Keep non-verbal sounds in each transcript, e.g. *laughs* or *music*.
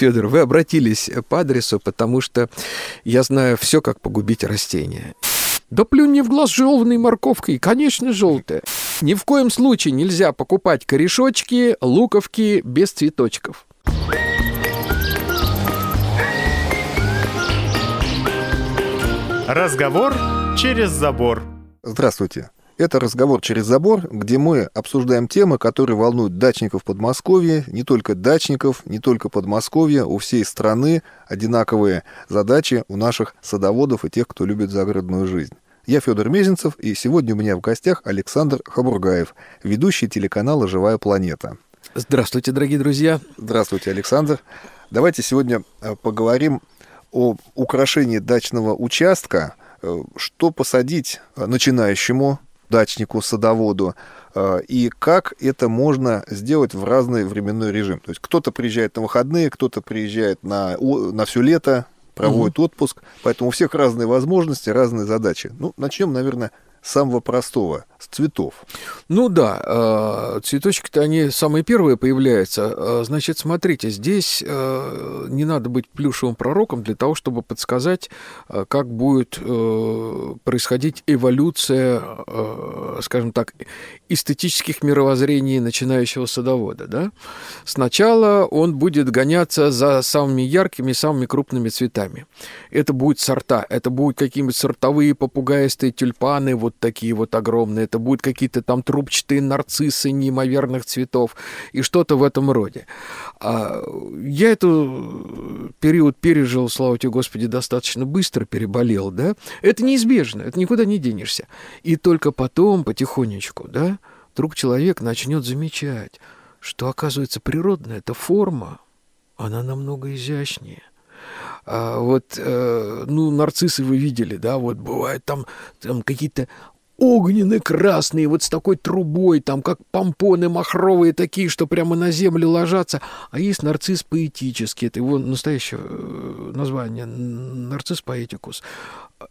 Федор, вы обратились по адресу, потому что я знаю все, как погубить растения. Да плюнь мне в глаз жеванной морковкой, конечно, желтая. Ни в коем случае нельзя покупать корешочки, луковки без цветочков. Разговор через забор. Здравствуйте. Это «Разговор через забор», где мы обсуждаем темы, которые волнуют дачников Подмосковья, не только дачников, не только Подмосковья, у всей страны одинаковые задачи у наших садоводов и тех, кто любит загородную жизнь. Я Федор Мезенцев, и сегодня у меня в гостях Александр Хабургаев, ведущий телеканала «Живая планета». Здравствуйте, дорогие друзья. Здравствуйте, Александр. Давайте сегодня э, поговорим о украшении дачного участка. Э, что посадить начинающему дачнику, садоводу, э, и как это можно сделать в разный временной режим. То есть кто-то приезжает на выходные, кто-то приезжает на, на все лето, проводит угу. отпуск, поэтому у всех разные возможности, разные задачи. Ну, начнем, наверное, самого простого, с цветов. Ну да, э, цветочки-то они самые первые появляются. Э, значит, смотрите, здесь э, не надо быть плюшевым пророком для того, чтобы подсказать, как будет происходить эволюция, скажем так, эстетических мировоззрений начинающего садовода. Да? Сначала он будет гоняться за самыми яркими, самыми крупными цветами. Это будут сорта, это будут какие-нибудь сортовые попугаистые тюльпаны, вот такие вот огромные, это будут какие-то там трубчатые нарциссы неимоверных цветов и что-то в этом роде. А я этот период пережил, слава тебе, Господи, достаточно быстро переболел, да? Это неизбежно, это никуда не денешься. И только потом, потихонечку, да, вдруг человек начнет замечать, что, оказывается, природная эта форма, она намного изящнее. А вот, э, ну, нарциссы вы видели, да, вот бывают там, там какие-то огненные красные, вот с такой трубой, там, как помпоны махровые такие, что прямо на землю ложатся. А есть нарцисс поэтический, это его настоящее э, название, нарцисс поэтикус.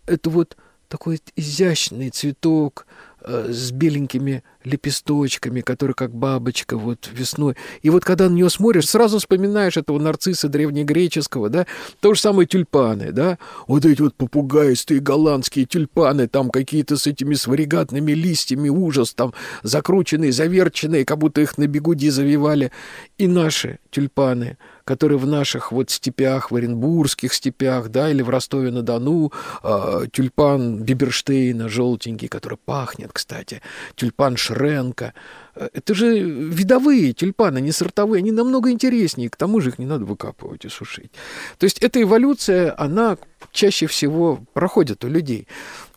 Это вот такой изящный цветок, Э, с беленькими лепесточками, который как бабочка вот весной. И вот когда на нее смотришь, сразу вспоминаешь этого нарцисса древнегреческого, да, то же самое тюльпаны, да, вот эти вот попугайстые голландские тюльпаны, там какие-то с этими сваригатными листьями, ужас, там закрученные, заверченные, как будто их на бегуди завивали. И наши тюльпаны — которые в наших вот степях, в Оренбургских степях, да, или в Ростове-на-Дону, э, тюльпан Биберштейна желтенький, который пахнет, кстати, тюльпан Шренка. Э, это же видовые тюльпаны, не сортовые, они намного интереснее, к тому же их не надо выкапывать и сушить. То есть эта эволюция, она чаще всего проходит у людей.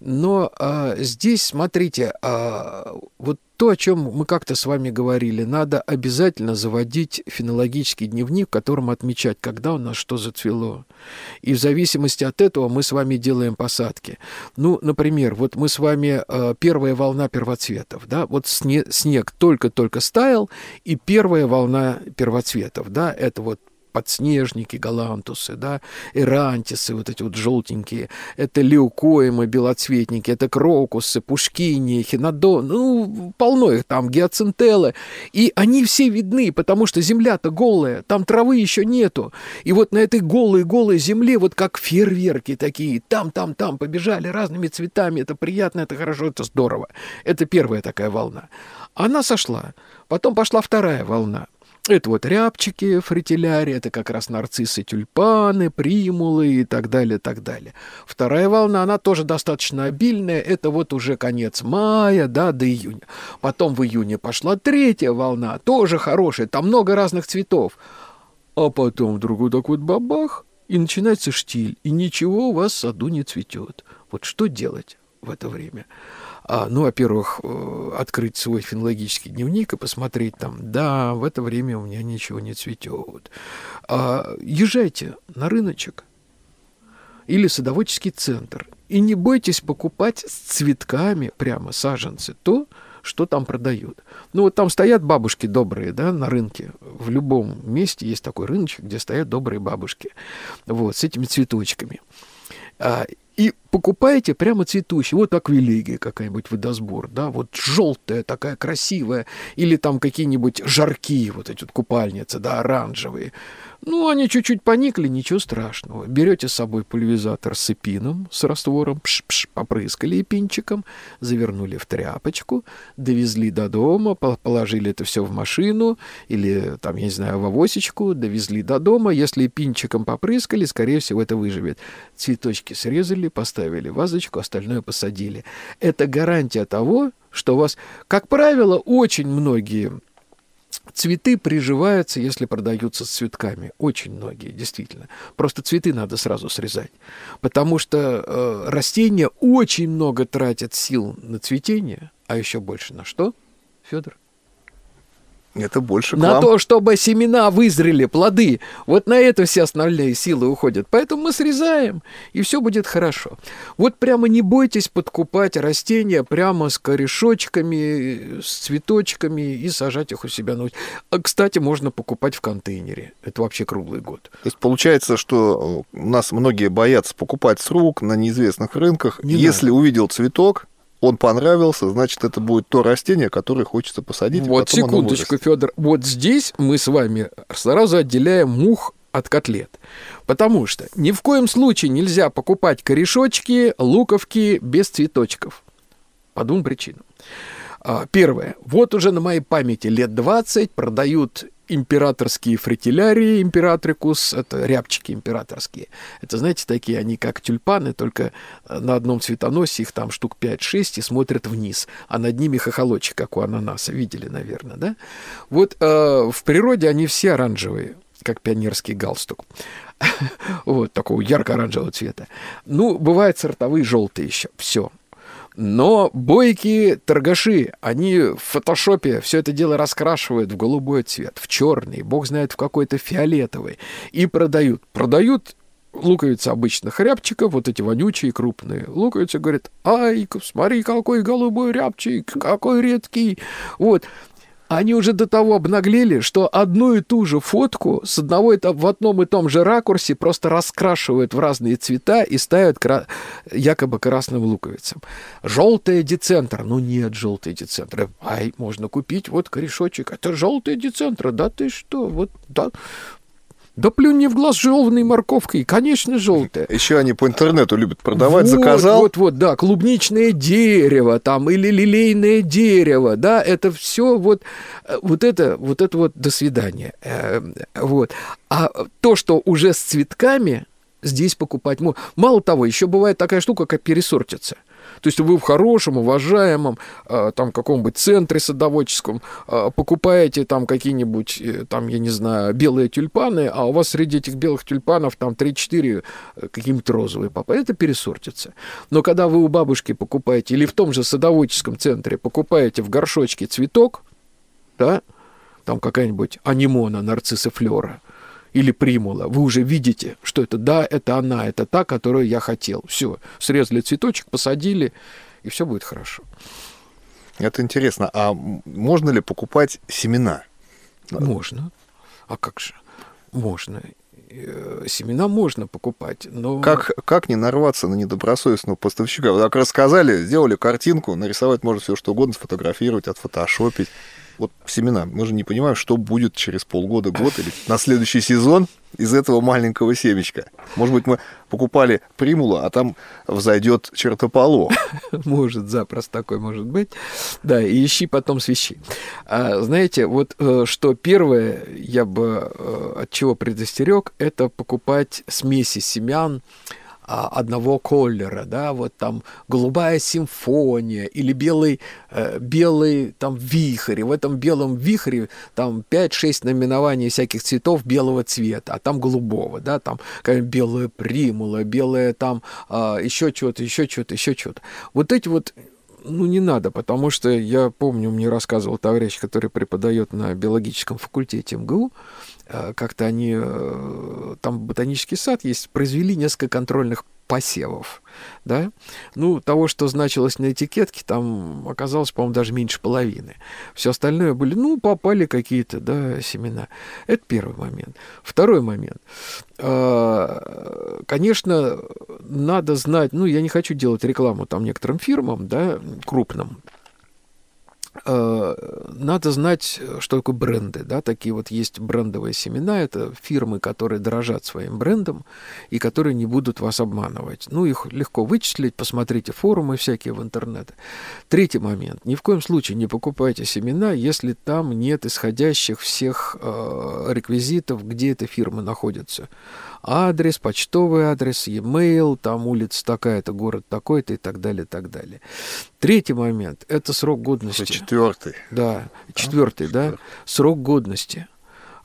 Но а, здесь, смотрите, а, вот то, о чем мы как-то с вами говорили, надо обязательно заводить фенологический дневник, в котором отмечать, когда у нас что зацвело. И в зависимости от этого мы с вами делаем посадки. Ну, например, вот мы с вами э, первая волна первоцветов, да, вот снег только-только стаял, и первая волна первоцветов, да, это вот подснежники, галантусы, да, эрантисы, вот эти вот желтенькие, это леукоемы, белоцветники, это крокусы, пушкини, хинодон, ну, полно их там, гиацинтеллы, и они все видны, потому что земля-то голая, там травы еще нету, и вот на этой голой-голой земле, вот как фейерверки такие, там-там-там побежали разными цветами, это приятно, это хорошо, это здорово. Это первая такая волна. Она сошла, потом пошла вторая волна. Это вот рябчики, фритилярия, это как раз нарциссы, тюльпаны, примулы и так далее, так далее. Вторая волна, она тоже достаточно обильная, это вот уже конец мая, да, до июня. Потом в июне пошла третья волна, тоже хорошая, там много разных цветов. А потом вдруг вот так вот бабах, и начинается штиль, и ничего у вас в саду не цветет. Вот что делать в это время? А, ну, во-первых, э, открыть свой фенологический дневник и посмотреть там, да, в это время у меня ничего не цветет. А, езжайте на рыночек или садоводческий центр и не бойтесь покупать с цветками прямо саженцы то, что там продают. Ну, вот там стоят бабушки добрые, да, на рынке. В любом месте есть такой рыночек, где стоят добрые бабушки. Вот, с этими цветочками. И покупаете прямо цветущий. Вот аквилегия какая-нибудь водосбор, да, вот желтая такая красивая, или там какие-нибудь жаркие вот эти вот купальницы, да, оранжевые. Ну, они чуть-чуть поникли, ничего страшного. Берете с собой пульверизатор с эпином, с раствором, пш-пш, попрыскали эпинчиком, завернули в тряпочку, довезли до дома, положили это все в машину или, там, я не знаю, в авосечку, довезли до дома. Если эпинчиком попрыскали, скорее всего, это выживет. Цветочки срезали, поставили вазочку, остальное посадили. Это гарантия того, что у вас, как правило, очень многие Цветы приживаются, если продаются с цветками. Очень многие, действительно. Просто цветы надо сразу срезать. Потому что э, растения очень много тратят сил на цветение, а еще больше на что, Федор? Это больше к На вам. то, чтобы семена вызрели, плоды. Вот на это все основные силы уходят. Поэтому мы срезаем, и все будет хорошо. Вот прямо не бойтесь подкупать растения прямо с корешочками, с цветочками и сажать их у себя на А, кстати, можно покупать в контейнере. Это вообще круглый год. То есть получается, что у нас многие боятся покупать с рук на неизвестных рынках. Не Если надо. увидел цветок, он понравился, значит, это будет то растение, которое хочется посадить. Вот, секундочку, Федор. Вот здесь мы с вами сразу отделяем мух от котлет. Потому что ни в коем случае нельзя покупать корешочки, луковки без цветочков. По двум причинам. А, первое. Вот уже на моей памяти лет 20 продают императорские фритилярии, императрикус, это рябчики императорские. Это, знаете, такие, они как тюльпаны, только э, на одном цветоносе их там штук 5-6 и смотрят вниз, а над ними хохолочек, как у ананаса. Видели, наверное, да? Вот э, в природе они все оранжевые, как пионерский галстук. *laughs* вот, такого ярко-оранжевого цвета. Ну, бывают сортовые желтые еще. Все. Но бойкие торгаши, они в фотошопе все это дело раскрашивают в голубой цвет, в черный, бог знает в какой-то фиолетовый, и продают. Продают луковицы обычных рябчиков, вот эти вонючие крупные луковицы, говорят, ай, смотри, какой голубой рябчик, какой редкий. Вот они уже до того обнаглели, что одну и ту же фотку с одного в одном и том же ракурсе просто раскрашивают в разные цвета и ставят кра... якобы красным луковицам. Желтый децентр. Ну нет желтый децентр. Ай, можно купить вот корешочек. Это желтый децентр. Да ты что? Вот да. Да плюнь мне в глаз желтной морковкой, конечно, желтая. Еще они по интернету любят продавать, вот, заказал. Вот, вот, да, клубничное дерево там или лилейное дерево, да, это все вот, э, вот это, вот это вот до свидания. Эм, вот. А то, что уже с цветками, здесь покупать можно. Мало того, еще бывает такая штука, как пересортиться – то есть вы в хорошем, уважаемом, э, там, каком-нибудь центре садоводческом э, покупаете там какие-нибудь, э, там, я не знаю, белые тюльпаны, а у вас среди этих белых тюльпанов там 3-4 какие-нибудь розовые попадают, это пересортится. Но когда вы у бабушки покупаете, или в том же садоводческом центре покупаете в горшочке цветок, да, там какая-нибудь анимона, нарцисса флера, или примула, вы уже видите, что это да, это она, это та, которую я хотел. Все, срезали цветочек, посадили, и все будет хорошо. Это интересно. А можно ли покупать семена? Можно. А как же? Можно. Э, семена можно покупать, но... Как, как не нарваться на недобросовестного поставщика? Вы так рассказали, сделали картинку, нарисовать можно все что угодно, сфотографировать, отфотошопить вот семена, мы же не понимаем, что будет через полгода, год или на следующий сезон из этого маленького семечка. Может быть, мы покупали примула, а там взойдет чертополох. *laughs* Может, запросто такой может быть. Да, и ищи потом свищи. А, знаете, вот э, что первое я бы э, от чего предостерег, это покупать смеси семян, одного колера, да, вот там голубая симфония или белый, э, белый там вихрь. В этом белом вихре там 5-6 наименований всяких цветов белого цвета, а там голубого, да, там белая примула, белая там э, еще что-то, еще что-то, еще что-то. Вот эти вот ну, не надо, потому что я помню, мне рассказывал товарищ, который преподает на биологическом факультете МГУ, Э, как-то они, э, там ботанический сад есть, произвели несколько контрольных посевов, да, ну, того, что значилось на этикетке, там оказалось, по-моему, даже меньше половины. Все остальное были, ну, попали какие-то, да, семена. Это первый момент. Второй момент. Э, конечно, надо знать, ну, я не хочу делать рекламу там некоторым фирмам, да, крупным, надо знать, что такое бренды. Да? Такие вот есть брендовые семена. Это фирмы, которые дорожат своим брендом и которые не будут вас обманывать. Ну, их легко вычислить. Посмотрите форумы всякие в интернете. Третий момент. Ни в коем случае не покупайте семена, если там нет исходящих всех э, реквизитов, где эта фирма находится адрес, почтовый адрес, e-mail, там улица такая-то, город такой-то и так далее, и так далее. Третий момент – это срок годности. Четвертый. Да, четвертый, да, срок годности.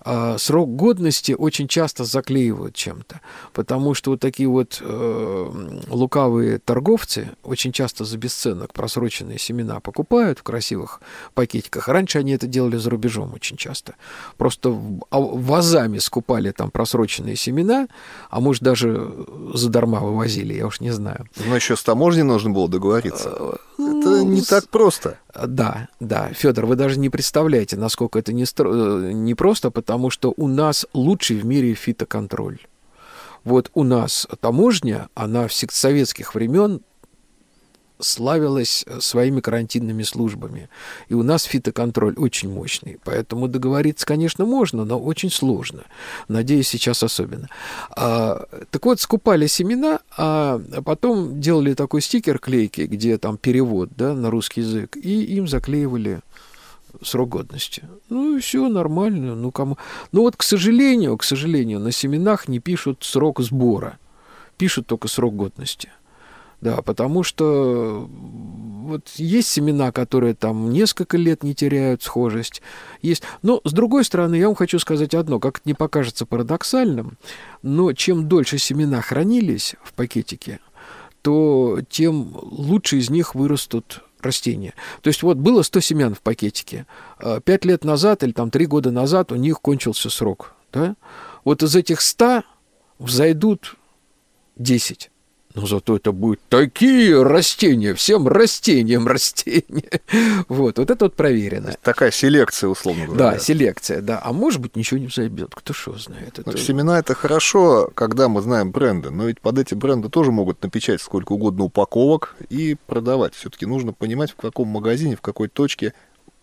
А, срок годности очень часто заклеивают чем-то, потому что вот такие вот э, лукавые торговцы очень часто за бесценок просроченные семена покупают в красивых пакетиках. Раньше они это делали за рубежом очень часто. Просто а, вазами скупали там просроченные семена, а может даже задарма вывозили, я уж не знаю. Но еще с таможней нужно было договориться. Э, это не так просто. Да, да, Федор, вы даже не представляете, насколько это не, стро... Э, не просто, потому что у нас лучший в мире фитоконтроль. Вот у нас таможня, она в советских времен славилась э, своими карантинными службами. И у нас фитоконтроль очень мощный. Поэтому договориться, конечно, можно, но очень сложно. Надеюсь, сейчас особенно. А, так вот, скупали семена, а потом делали такой стикер клейки, где там перевод да, на русский язык, и им заклеивали срок годности. Ну и все нормально. Ну, кому... ну вот, к сожалению, к сожалению, на семенах не пишут срок сбора. Пишут только срок годности. Да, потому что вот есть семена, которые там несколько лет не теряют схожесть. Есть. Но, с другой стороны, я вам хочу сказать одно, как это не покажется парадоксальным, но чем дольше семена хранились в пакетике, то тем лучше из них вырастут растения. То есть вот было 100 семян в пакетике. А пять лет назад или там три года назад у них кончился срок. Да? Вот из этих 100 взойдут 10 но зато это будут такие растения, всем растениям растения. *laughs* Вот, вот это вот проверено. Такая селекция, условно говоря. Да, селекция, да. А может быть, ничего не взойдет, кто что знает. Это... Семена это хорошо, когда мы знаем бренды, но ведь под эти бренды тоже могут напечатать сколько угодно упаковок и продавать. Все-таки нужно понимать, в каком магазине, в какой точке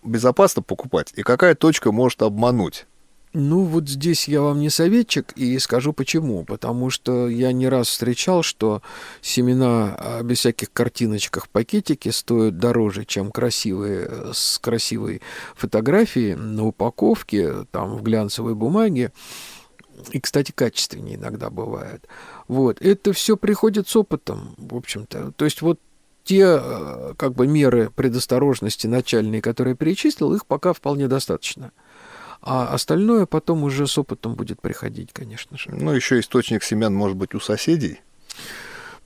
безопасно покупать, и какая точка может обмануть. Ну, вот здесь я вам не советчик и скажу почему. Потому что я не раз встречал, что семена а, без всяких картиночках в пакетике стоят дороже, чем красивые, с красивой фотографией на упаковке, там, в глянцевой бумаге. И, кстати, качественнее иногда бывает. Вот. Это все приходит с опытом, в общем-то. То есть вот те а, как бы меры предосторожности начальные, которые перечислил, их пока вполне достаточно. А остальное потом уже с опытом будет приходить, конечно же. Ну, еще источник семян может быть у соседей.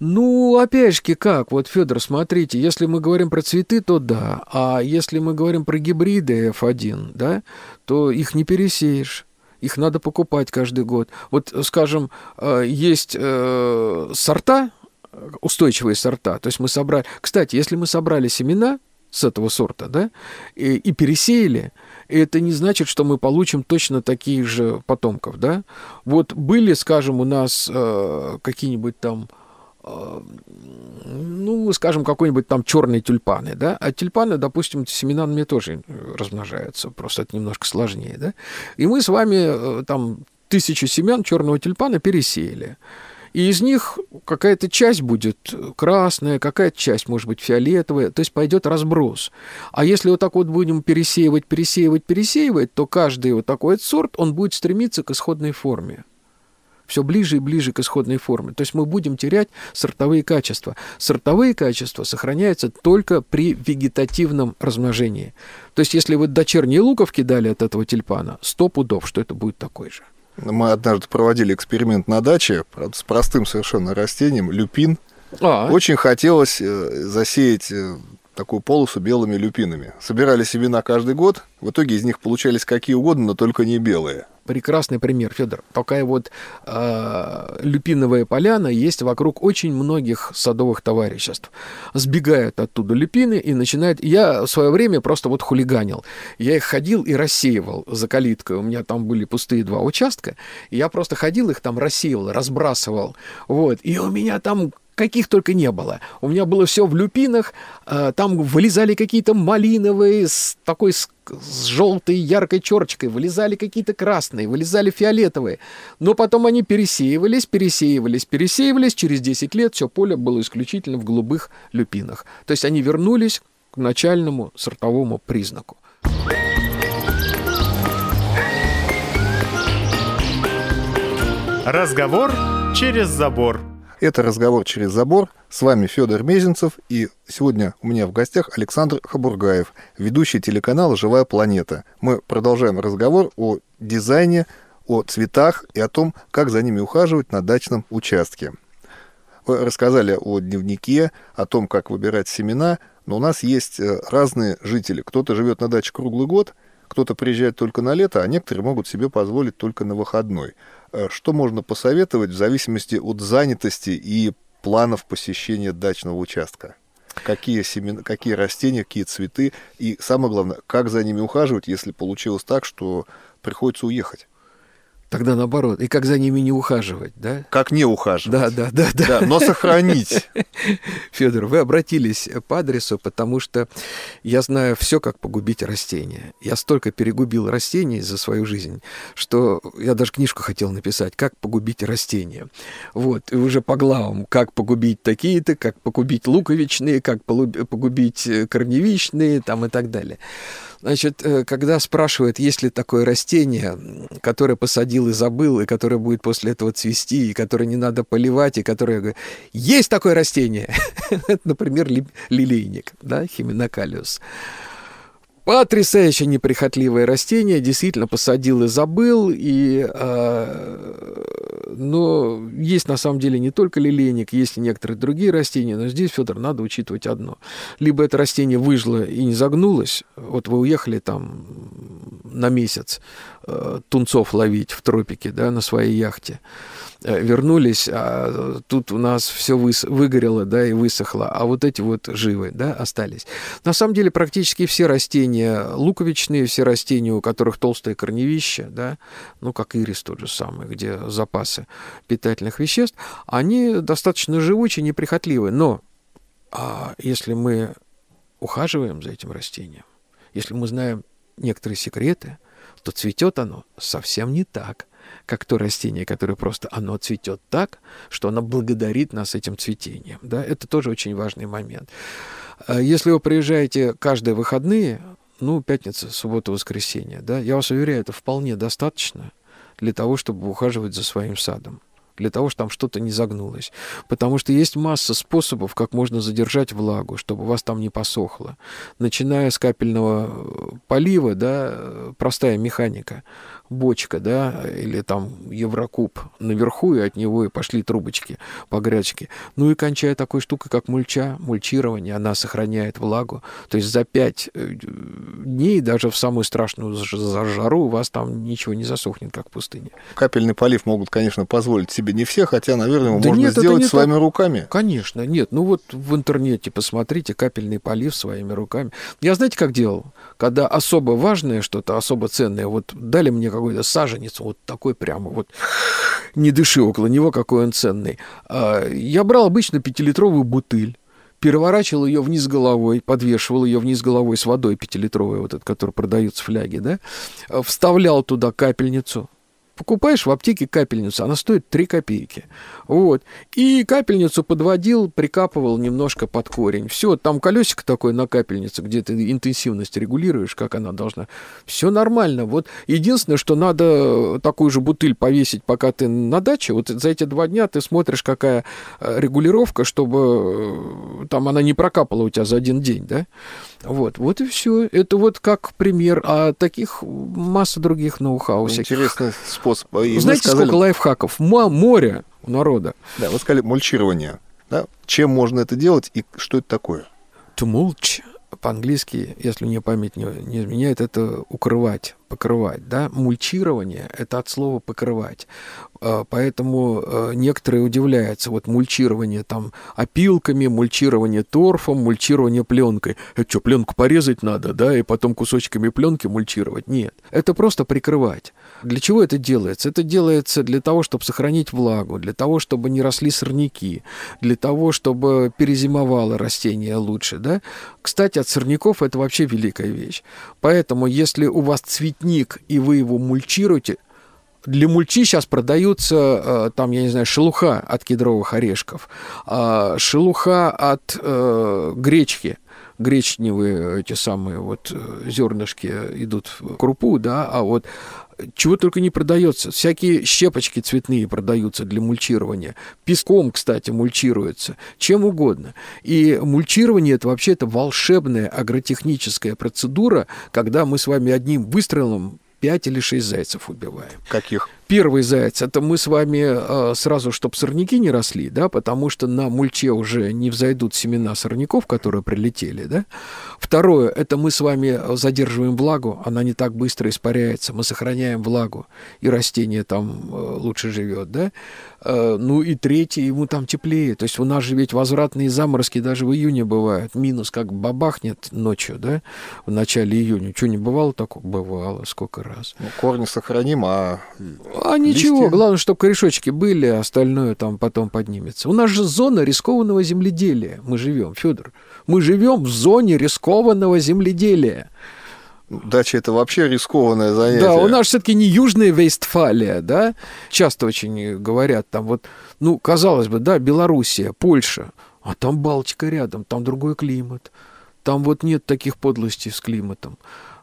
Ну, опять же, как? Вот, Федор, смотрите, если мы говорим про цветы, то да. А если мы говорим про гибриды F1, да, то их не пересеешь. Их надо покупать каждый год. Вот, скажем, э, есть э, сорта, устойчивые сорта. То есть мы собрали... Кстати, если мы собрали семена с этого сорта, да, и, и пересеяли, и это не значит, что мы получим точно таких же потомков, да. Вот были, скажем, у нас э, какие-нибудь там э, ну, скажем, какой-нибудь там черные тюльпаны, да, а тюльпаны, допустим, семенами тоже размножаются, просто это немножко сложнее, да, и мы с вами э, там тысячу семян черного тюльпана пересеяли. И из них какая-то часть будет красная, какая-то часть может быть фиолетовая, то есть пойдет разброс. А если вот так вот будем пересеивать, пересеивать, пересеивать, то каждый вот такой сорт, он будет стремиться к исходной форме все ближе и ближе к исходной форме. То есть мы будем терять сортовые качества. Сортовые качества сохраняются только при вегетативном размножении. То есть если вы дочерние луковки дали от этого тюльпана, сто пудов, что это будет такой же. Мы однажды проводили эксперимент на даче с простым совершенно растением, люпин. А. Очень хотелось э, засеять э, такую полосу белыми люпинами. Собирали семена каждый год, в итоге из них получались какие угодно, но только не белые прекрасный пример, Федор. Такая вот э, люпиновая поляна есть вокруг очень многих садовых товариществ. Сбегают оттуда люпины и начинают... Я в свое время просто вот хулиганил. Я их ходил и рассеивал за калиткой. У меня там были пустые два участка. Я просто ходил их там рассеивал, разбрасывал. Вот. И у меня там каких только не было. У меня было все в люпинах, э, там вылезали какие-то малиновые с такой с, с желтой яркой черчкой, вылезали какие-то красные, вылезали фиолетовые. Но потом они пересеивались, пересеивались, пересеивались. Через 10 лет все поле было исключительно в голубых люпинах. То есть они вернулись к начальному сортовому признаку. Разговор через забор. Это «Разговор через забор». С вами Федор Мезенцев. И сегодня у меня в гостях Александр Хабургаев, ведущий телеканала «Живая планета». Мы продолжаем разговор о дизайне, о цветах и о том, как за ними ухаживать на дачном участке. Вы рассказали о дневнике, о том, как выбирать семена, но у нас есть э, разные жители. Кто-то живет на даче круглый год, кто-то приезжает только на лето, а некоторые могут себе позволить только на выходной. Э, что можно посоветовать в зависимости от занятости и планов посещения дачного участка? Какие, семена, какие растения, какие цветы и, самое главное, как за ними ухаживать, если получилось так, что приходится уехать? Тогда наоборот. И как за ними не ухаживать, да? Как не ухаживать. Да, да, да. да. да но сохранить. *laughs* Федор, вы обратились по адресу, потому что я знаю все, как погубить растения. Я столько перегубил растений за свою жизнь, что я даже книжку хотел написать «Как погубить растения». Вот, и уже по главам, как погубить такие-то, как погубить луковичные, как погубить корневичные, там и так далее. Значит, э, когда спрашивают, есть ли такое растение, которое посадил и забыл, и которое будет после этого цвести, и которое не надо поливать, и которое... говорю, Есть такое растение! *laughs* Например, лилейник, да, химинокалиус. Потрясающе неприхотливое растение, действительно посадил и забыл, и, э, но есть на самом деле не только лилейник, есть и некоторые другие растения, но здесь, Федор, надо учитывать одно. Либо это растение выжило и не загнулось, вот вы уехали там на месяц тунцов ловить в тропике, да, на своей яхте, Э, вернулись, а тут у нас все выгорело, да, и высохло, а вот эти вот живы, да, остались. На самом деле практически все растения луковичные, все растения, у которых толстое корневище, да, ну, как ирис тот же самый, где запасы питательных веществ, они достаточно живучие, неприхотливые, но а если мы ухаживаем за этим растением, если мы знаем некоторые секреты, то цветет оно совсем не так, как то растение, которое просто оно цветет так, что оно благодарит нас этим цветением. Да? Это тоже очень важный момент. А если вы приезжаете каждые выходные, ну, пятница, суббота, воскресенье, да, я вас уверяю, это вполне достаточно для того, чтобы ухаживать за своим садом для того, чтобы там что-то не загнулось. Потому что есть масса способов, как можно задержать влагу, чтобы у вас там не посохло. Начиная с капельного полива, да, простая механика бочка, да, или там Еврокуб наверху, и от него и пошли трубочки по грядочке. Ну и кончая такой штукой, как мульча, мульчирование, она сохраняет влагу. То есть за пять э, дней, даже в самую страшную жару, у вас там ничего не засохнет, как в пустыне. Капельный полив могут, конечно, позволить себе не все, хотя, наверное, его да можно нет, сделать своими так. руками. Конечно, нет. Ну вот в интернете посмотрите капельный полив своими руками. Я знаете, как делал? Когда особо важное что-то, особо ценное, вот дали мне какой-то саженец, вот такой прямо, вот не дыши около него, какой он ценный. А, я брал обычно пятилитровую бутыль, переворачивал ее вниз головой, подвешивал ее вниз головой с водой пятилитровой, вот этот, который продается в фляге, да, вставлял туда капельницу, покупаешь в аптеке капельницу, она стоит 3 копейки. Вот. И капельницу подводил, прикапывал немножко под корень. Все, там колесико такое на капельнице, где ты интенсивность регулируешь, как она должна. Все нормально. Вот единственное, что надо такую же бутыль повесить, пока ты на даче. Вот за эти два дня ты смотришь, какая э, регулировка, чтобы э, там она не прокапала у тебя за один день, да? Вот, вот и все. Это вот как пример. А таких масса других ноу-хау. Интересный способ. И Знаете, сказали... сколько лайфхаков? Море у народа. Да, вы сказали мульчирование. Да? Чем можно это делать и что это такое? To mulch по-английски, если мне память не, не изменяет, это укрывать, покрывать, да, мульчирование — это от слова покрывать, а, поэтому а, некоторые удивляются, вот мульчирование там опилками, мульчирование торфом, мульчирование пленкой, это что, пленку порезать надо, да, и потом кусочками пленки мульчировать? Нет, это просто прикрывать. Для чего это делается? Это делается для того, чтобы сохранить влагу, для того, чтобы не росли сорняки, для того, чтобы перезимовало растение лучше. Да? Кстати, от сорняков это вообще великая вещь. Поэтому, если у вас цветник, и вы его мульчируете, для мульчи сейчас продаются, э, там, я не знаю, шелуха от кедровых орешков, а шелуха от э, гречки, гречневые эти самые вот э, зернышки идут в крупу, да, а вот чего только не продается. Всякие щепочки цветные продаются для мульчирования. Песком, кстати, мульчируется. Чем угодно. И мульчирование это вообще это волшебная агротехническая процедура, когда мы с вами одним выстрелом 5 или 6 зайцев убиваем. Каких? Первый заяц, это мы с вами э, сразу, чтобы сорняки не росли, да, потому что на мульче уже не взойдут семена сорняков, которые прилетели, да. Второе, это мы с вами задерживаем влагу, она не так быстро испаряется, мы сохраняем влагу, и растение там э, лучше живет, да. Э, ну и третье, ему там теплее, то есть у нас же ведь возвратные заморозки даже в июне бывают, минус как бабахнет ночью, да, в начале июня. Что, не бывало такого? Бывало, сколько раз. Ну, корни сохраним, а а ничего, листья? главное, чтобы корешочки были, а остальное там потом поднимется. У нас же зона рискованного земледелия. Мы живем, Федор. Мы живем в зоне рискованного земледелия. Дача это вообще рискованное занятие. Да, у нас все-таки не Южная Вестфалия, да. Часто очень говорят там вот, ну, казалось бы, да, Белоруссия, Польша, а там Балтика рядом, там другой климат. Там вот нет таких подлостей с климатом.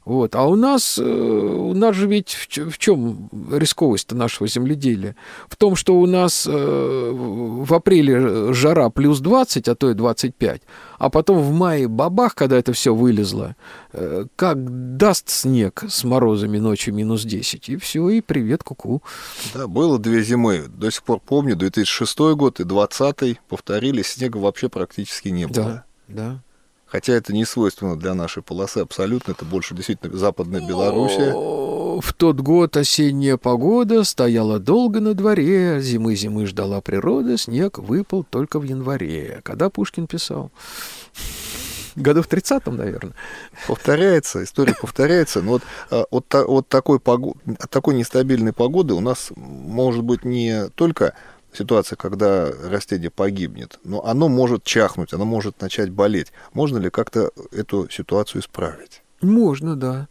Вот. А у нас, э, у нас же ведь в, в чем рисковость нашего земледелия? В том, что у нас э, в апреле жара плюс 20, а то и 25, а потом в мае бабах, когда это все вылезло, э, как даст снег с морозами ночью минус 10, и все, и привет, куку. -ку. Да, было две зимы, до сих пор помню, 2006 год и 2020 повторились, снега вообще практически не было. Да, да. Хотя это не свойственно для нашей полосы абсолютно, это больше действительно западная Белоруссия. В тот год осенняя погода стояла долго на дворе, зимы-зимы ждала природа, снег выпал только в январе, когда Пушкин писал. Году в 30-м, наверное. Повторяется, история повторяется. Но вот а, от, от, такой, погод, от такой нестабильной погоды у нас может быть не только ситуация, когда растение погибнет, но оно может чахнуть, оно может начать болеть. Можно ли как-то эту ситуацию исправить? Можно, да.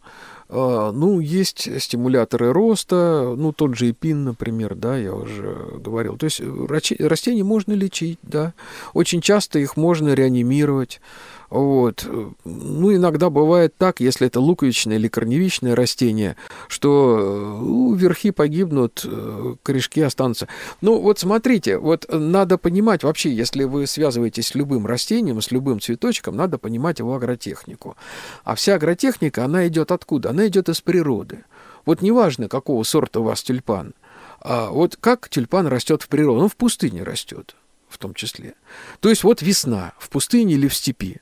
А, ну, есть стимуляторы роста, ну, тот же эпин, например, да, я уже говорил. То есть растения можно лечить, да. Очень часто их можно реанимировать. Вот. Ну, иногда бывает так, если это луковичное или корневичное растение, что ну, верхи погибнут, э, корешки останутся. Ну, вот смотрите, вот надо понимать вообще, если вы связываетесь с любым растением, с любым цветочком, надо понимать его агротехнику. А вся агротехника, она идет откуда? Она идет из природы. Вот неважно, какого сорта у вас тюльпан, а вот как тюльпан растет в природе, он в пустыне растет в том числе. То есть вот весна в пустыне или в степи.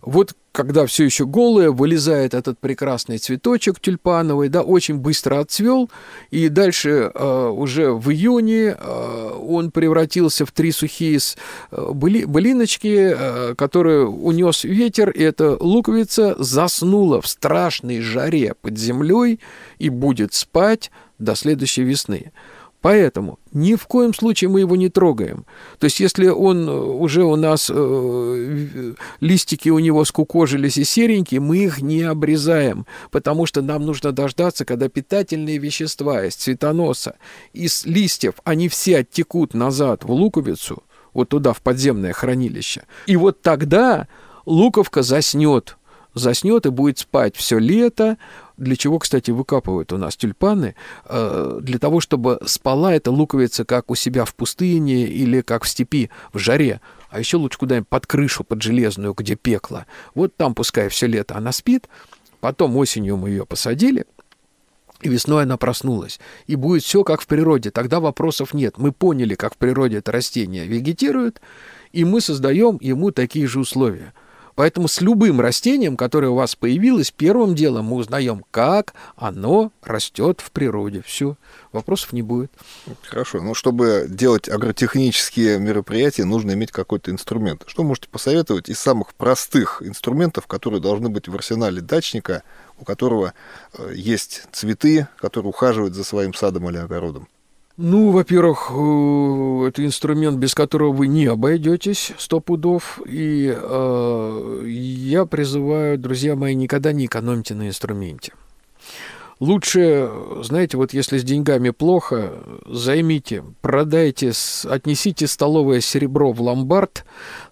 Вот когда все еще голое, вылезает этот прекрасный цветочек тюльпановый, да, очень быстро отцвел, и дальше э, уже в июне э, он превратился в три сухие э, были, былиночки, э, которые унес ветер, и эта луковица заснула в страшной жаре под землей и будет спать до следующей весны. Поэтому ни в коем случае мы его не трогаем. То есть, если он э, уже у нас, э, листики у него скукожились и серенькие, мы их не обрезаем, потому что нам нужно дождаться, когда питательные вещества из цветоноса, из листьев, они все оттекут назад в луковицу, вот туда, в подземное хранилище. И вот тогда луковка заснет, заснет и будет спать все лето, для чего, кстати, выкапывают у нас тюльпаны? Э, для того, чтобы спала эта луковица как у себя в пустыне или как в степи в жаре. А еще лучше куда-нибудь под крышу, под железную, где пекло. Вот там пускай все лето она спит. Потом осенью мы ее посадили, и весной она проснулась. И будет все как в природе. Тогда вопросов нет. Мы поняли, как в природе это растение вегетирует, и мы создаем ему такие же условия. Поэтому с любым растением, которое у вас появилось, первым делом мы узнаем, как оно растет в природе. Все, вопросов не будет. Хорошо. Ну, чтобы делать агротехнические мероприятия, нужно иметь какой-то инструмент. Что можете посоветовать из самых простых инструментов, которые должны быть в арсенале дачника, у которого э, есть цветы, который ухаживает за своим садом или огородом? Ну, во-первых, э, это инструмент, без которого вы не обойдетесь сто пудов. И э, я призываю, друзья мои, никогда не экономьте на инструменте. Лучше, знаете, вот если с деньгами плохо, займите, продайте, отнесите столовое серебро в ломбард,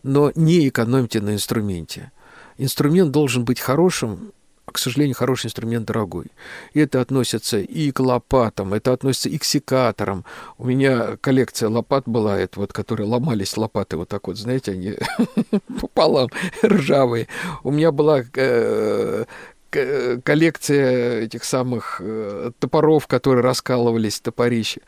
но не экономьте на инструменте. Инструмент должен быть хорошим, к сожалению, хороший инструмент дорогой. И это относится и к лопатам, это относится и к секаторам. У меня коллекция лопат была, это вот, которые ломались лопаты вот так вот, знаете, они *laughs* пополам ржавые. У меня была э, коллекция этих самых э, топоров, которые раскалывались, топорища.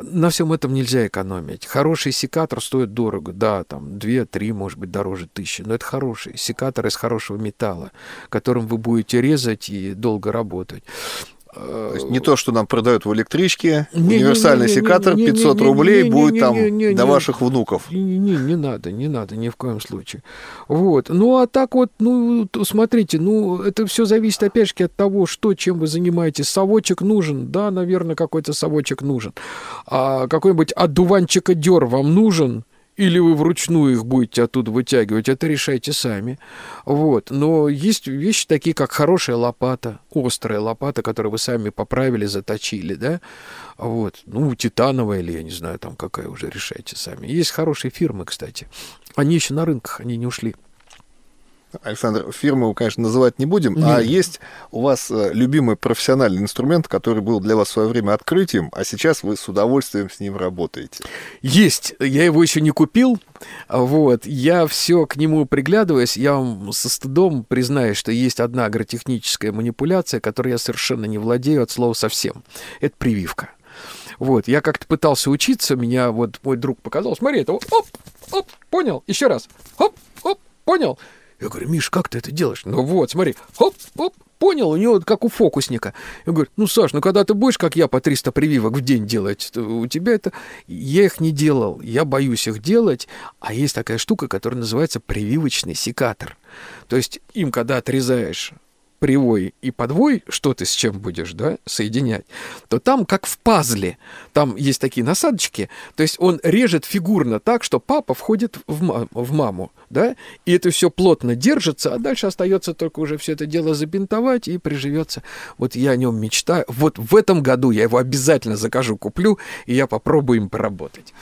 На всем этом нельзя экономить. Хороший секатор стоит дорого, да, там 2-3, может быть, дороже тысячи, но это хороший секатор из хорошего металла, которым вы будете резать и долго работать. То есть не то, что нам продают в электричке, не, универсальный не, не, секатор 500 рублей будет там до ваших внуков. Не, не, не надо, не надо, ни в коем случае. Вот. Ну, а так вот, ну, смотрите, ну, это все зависит, опять же, от того, что, чем вы занимаетесь. Совочек нужен, да, наверное, какой-то совочек нужен. А какой-нибудь одуванчика дер вам нужен, или вы вручную их будете оттуда вытягивать, это решайте сами. Вот. Но есть вещи такие, как хорошая лопата, острая лопата, которую вы сами поправили, заточили, да, вот. Ну, титановая или, я не знаю, там какая уже решайте сами. Есть хорошие фирмы, кстати. Они еще на рынках, они не ушли. Александр, фирму, конечно, называть не будем, Нет. а есть у вас э, любимый профессиональный инструмент, который был для вас в свое время открытием, а сейчас вы с удовольствием с ним работаете. Есть. Я его еще не купил. Вот. Я все к нему приглядываюсь. Я вам со стыдом признаюсь, что есть одна агротехническая манипуляция, которой я совершенно не владею от слова совсем. Это прививка. Вот, я как-то пытался учиться, меня вот мой друг показал, смотри, это вот, оп, оп, понял, еще раз, оп, оп, понял, я говорю, Миш, как ты это делаешь? Ну вот, смотри, хоп, хоп, понял, у него как у фокусника. Я говорю, ну, Саш, ну когда ты будешь, как я, по 300 прививок в день делать, у тебя это... Я их не делал, я боюсь их делать, а есть такая штука, которая называется прививочный секатор. То есть им, когда отрезаешь привой и подвой, что ты с чем будешь, да, соединять, то там как в пазле, там есть такие насадочки, то есть он режет фигурно так, что папа входит в, ма- в маму, да, и это все плотно держится, а дальше остается только уже все это дело забинтовать и приживется. Вот я о нем мечтаю. Вот в этом году я его обязательно закажу, куплю, и я попробую им поработать.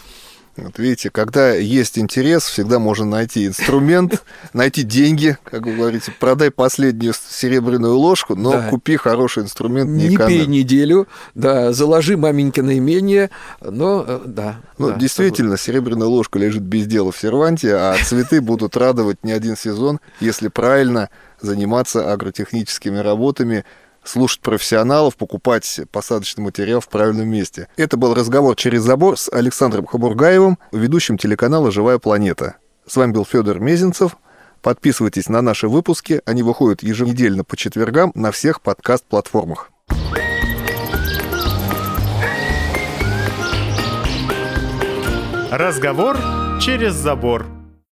Вот видите, когда есть интерес, всегда можно найти инструмент, *laughs* найти деньги, как вы говорите, продай последнюю серебряную ложку, но да. купи хороший инструмент, не, не пей неделю, да, заложи маменька наименее, но э, да. Ну, да, действительно, серебряная ложка лежит без дела в серванте, а цветы будут радовать не один сезон, если правильно заниматься агротехническими работами, слушать профессионалов, покупать посадочный материал в правильном месте. Это был разговор через забор с Александром Хабургаевым, ведущим телеканала «Живая планета». С вами был Федор Мезенцев. Подписывайтесь на наши выпуски. Они выходят еженедельно по четвергам на всех подкаст-платформах. Разговор через забор.